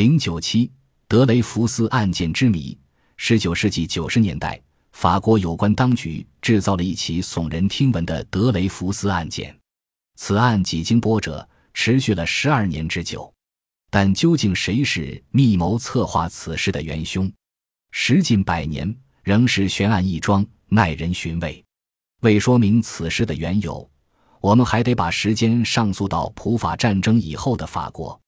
零九七德雷福斯案件之谜。十九世纪九十年代，法国有关当局制造了一起耸人听闻的德雷福斯案件。此案几经波折，持续了十二年之久。但究竟谁是密谋策划此事的元凶？时近百年，仍是悬案一桩，耐人寻味。为说明此事的缘由，我们还得把时间上溯到普法战争以后的法国。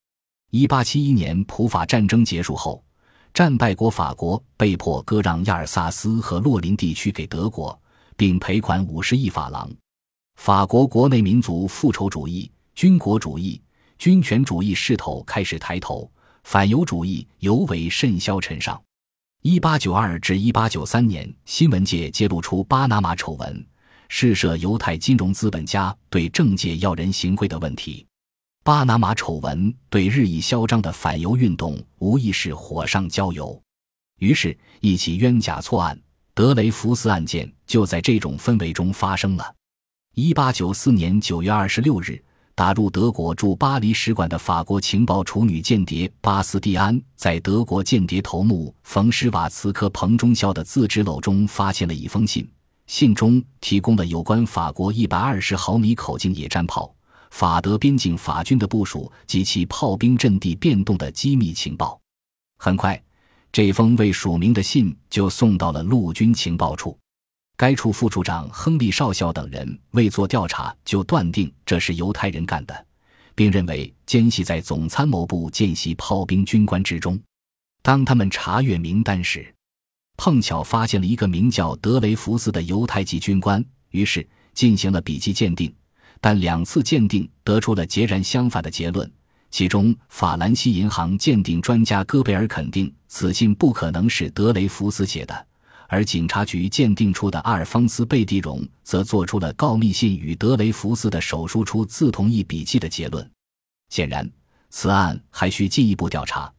一八七一年，普法战争结束后，战败国法国被迫割让亚尔萨斯和洛林地区给德国，并赔款五十亿法郎。法国国内民族复仇主义、军国主义、军权主义势头开始抬头，反犹主义尤为甚嚣尘上。一八九二至一八九三年，新闻界揭露出巴拿马丑闻，试涉犹太金融资本家对政界要人行贿的问题。巴拿马丑闻对日益嚣张的反犹运动无疑是火上浇油，于是，一起冤假错案——德雷福斯案件就在这种氛围中发生了。一八九四年九月二十六日，打入德国驻巴黎使馆的法国情报处女间谍巴斯蒂安，在德国间谍头目冯施瓦茨科彭中校的自制篓中发现了一封信，信中提供了有关法国一百二十毫米口径野战炮。法德边境法军的部署及其炮兵阵地变动的机密情报，很快，这封未署名的信就送到了陆军情报处。该处副处长亨利少校等人未做调查就断定这是犹太人干的，并认为奸细在总参谋部见习炮兵军官之中。当他们查阅名单时，碰巧发现了一个名叫德雷福斯的犹太籍军官，于是进行了笔迹鉴定。但两次鉴定得出了截然相反的结论。其中，法兰西银行鉴定专家戈贝尔肯定此信不可能是德雷福斯写的，而警察局鉴定出的阿尔方斯贝蒂荣则做出了告密信与德雷福斯的手书出自同一笔迹的结论。显然，此案还需进一步调查。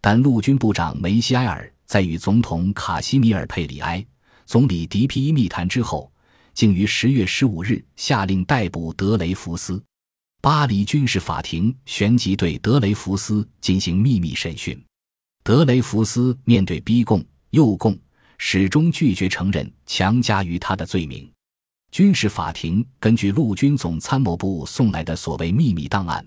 但陆军部长梅西埃尔在与总统卡西米尔佩里埃、总理迪皮伊密谈之后。竟于十月十五日下令逮捕德雷福斯，巴黎军事法庭旋即对德雷福斯进行秘密审讯。德雷福斯面对逼供、诱供，始终拒绝承认强加于他的罪名。军事法庭根据陆军总参谋部送来的所谓秘密档案，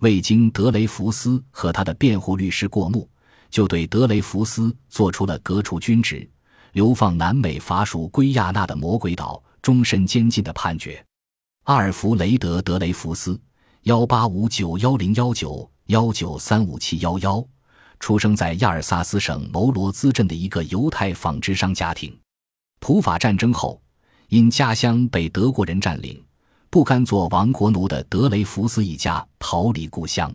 未经德雷福斯和他的辩护律师过目，就对德雷福斯做出了革除军职、流放南美法属圭亚那的魔鬼岛。终身监禁的判决。阿尔弗雷德·德雷福斯，幺八五九幺零幺九幺九三五七幺幺，出生在亚尔萨斯省牟罗兹镇的一个犹太纺织商家庭。普法战争后，因家乡被德国人占领，不甘做亡国奴的德雷福斯一家逃离故乡。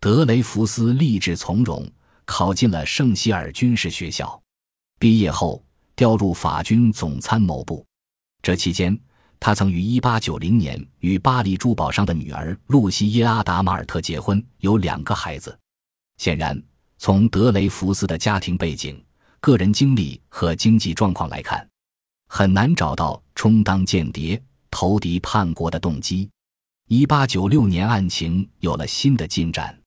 德雷福斯立志从容，考进了圣希尔军事学校。毕业后，调入法军总参谋部。这期间，他曾于1890年与巴黎珠宝商的女儿露西耶·阿达马尔特结婚，有两个孩子。显然，从德雷福斯的家庭背景、个人经历和经济状况来看，很难找到充当间谍、投敌叛国的动机。1896年，案情有了新的进展。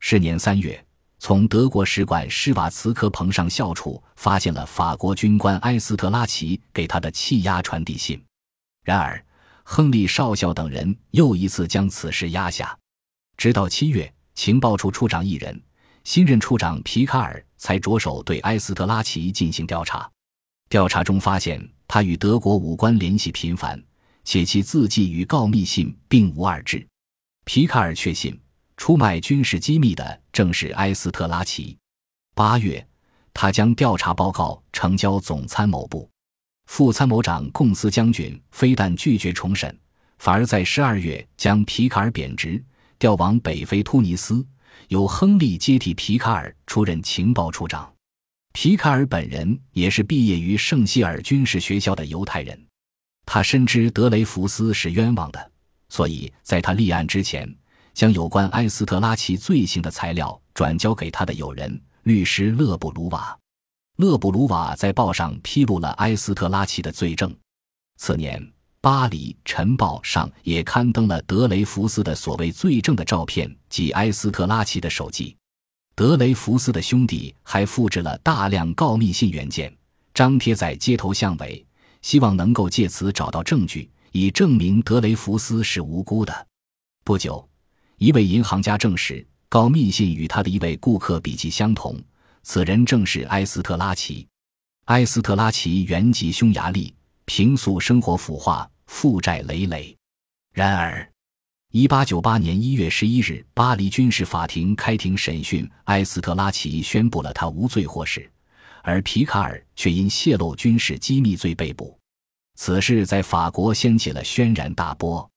是年三月，从德国使馆施瓦茨科彭上校处发现了法国军官埃斯特拉奇给他的气压传递信，然而亨利少校等人又一次将此事压下，直到七月，情报处处长一人，新任处长皮卡尔才着手对埃斯特拉奇进行调查。调查中发现，他与德国武官联系频繁，且其字迹与告密信并无二致。皮卡尔确信。出卖军事机密的正是埃斯特拉奇。八月，他将调查报告呈交总参谋部，副参谋长贡斯将军非但拒绝重审，反而在十二月将皮卡尔贬职，调往北非突尼斯，由亨利接替皮卡尔出任情报处长。皮卡尔本人也是毕业于圣希尔军事学校的犹太人，他深知德雷福斯是冤枉的，所以在他立案之前。将有关埃斯特拉奇罪行的材料转交给他的友人律师勒布鲁瓦。勒布鲁瓦在报上披露了埃斯特拉奇的罪证。次年，巴黎晨报上也刊登了德雷福斯的所谓罪证的照片及埃斯特拉奇的手记。德雷福斯的兄弟还复制了大量告密信原件，张贴在街头巷尾，希望能够借此找到证据，以证明德雷福斯是无辜的。不久，一位银行家证实，告密信与他的一位顾客笔迹相同，此人正是埃斯特拉奇。埃斯特拉奇原籍匈牙利，平素生活腐化，负债累累。然而，一八九八年一月十一日，巴黎军事法庭开庭审讯埃斯特拉奇，宣布了他无罪获释，而皮卡尔却因泄露军事机密罪被捕。此事在法国掀起了轩然大波。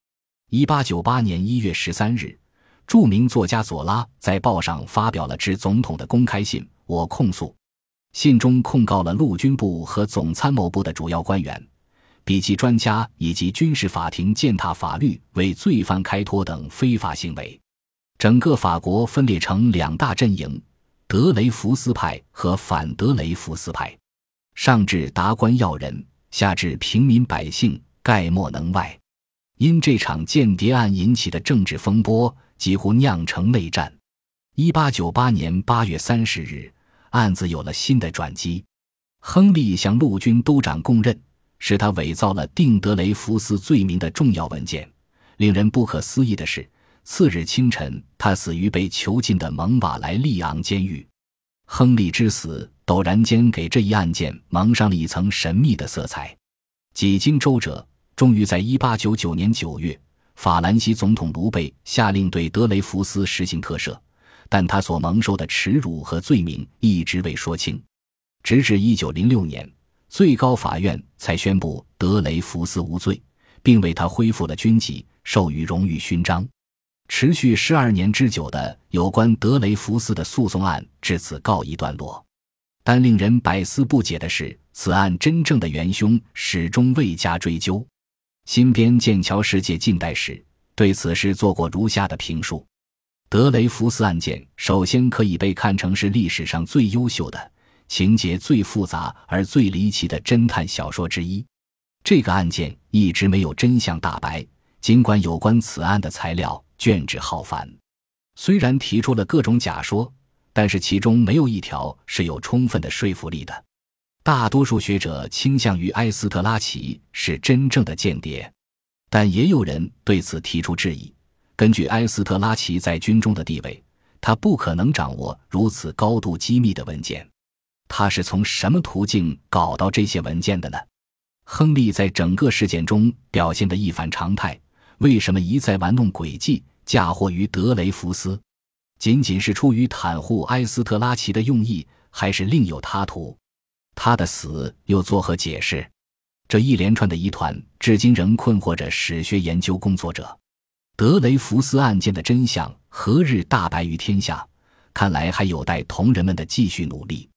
一八九八年一月十三日，著名作家左拉在报上发表了致总统的公开信，我控诉。信中控告了陆军部和总参谋部的主要官员。笔记专家以及军事法庭践踏法律、为罪犯开脱等非法行为，整个法国分裂成两大阵营：德雷福斯派和反德雷福斯派。上至达官要人，下至平民百姓，概莫能外。因这场间谍案引起的政治风波，几乎酿成内战。一八九八年八月三十日，案子有了新的转机。亨利向陆军都长供认。是他伪造了定德雷福斯罪名的重要文件。令人不可思议的是，次日清晨，他死于被囚禁的蒙瓦莱利昂监狱。亨利之死陡然间给这一案件蒙上了一层神秘的色彩。几经周折，终于在1899年9月，法兰西总统卢贝下令对德雷福斯实行特赦，但他所蒙受的耻辱和罪名一直未说清，直至1906年。最高法院才宣布德雷福斯无罪，并为他恢复了军籍，授予荣誉勋章。持续十二年之久的有关德雷福斯的诉讼案至此告一段落。但令人百思不解的是，此案真正的元凶始终未加追究。新编《剑桥世界近代史》对此事做过如下的评述：德雷福斯案件首先可以被看成是历史上最优秀的。情节最复杂而最离奇的侦探小说之一，这个案件一直没有真相大白。尽管有关此案的材料卷帙浩繁，虽然提出了各种假说，但是其中没有一条是有充分的说服力的。大多数学者倾向于埃斯特拉奇是真正的间谍，但也有人对此提出质疑。根据埃斯特拉奇在军中的地位，他不可能掌握如此高度机密的文件。他是从什么途径搞到这些文件的呢？亨利在整个事件中表现得一反常态，为什么一再玩弄诡计，嫁祸于德雷福斯？仅仅是出于袒护埃斯特拉奇的用意，还是另有他图？他的死又作何解释？这一连串的疑团，至今仍困惑着史学研究工作者。德雷福斯案件的真相何日大白于天下？看来还有待同仁们的继续努力。